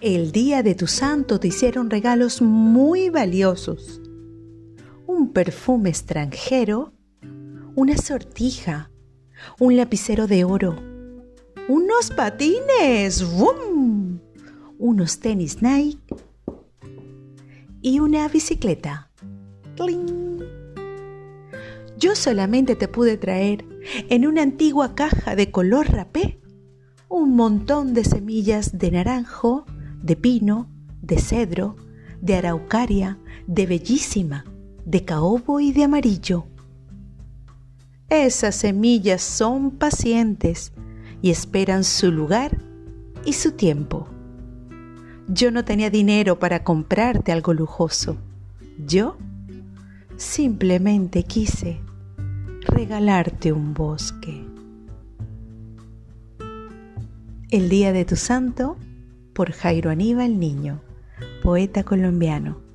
El día de tu santo te hicieron regalos muy valiosos. Un perfume extranjero, una sortija, un lapicero de oro, unos patines, ¡Bum! unos tenis Nike y una bicicleta. Yo solamente te pude traer en una antigua caja de color rapé un montón de semillas de naranjo, de pino, de cedro, de araucaria, de bellísima, de caobo y de amarillo. Esas semillas son pacientes y esperan su lugar y su tiempo. Yo no tenía dinero para comprarte algo lujoso. Yo simplemente quise regalarte un bosque. El día de tu santo por Jairo Aníbal Niño, poeta colombiano.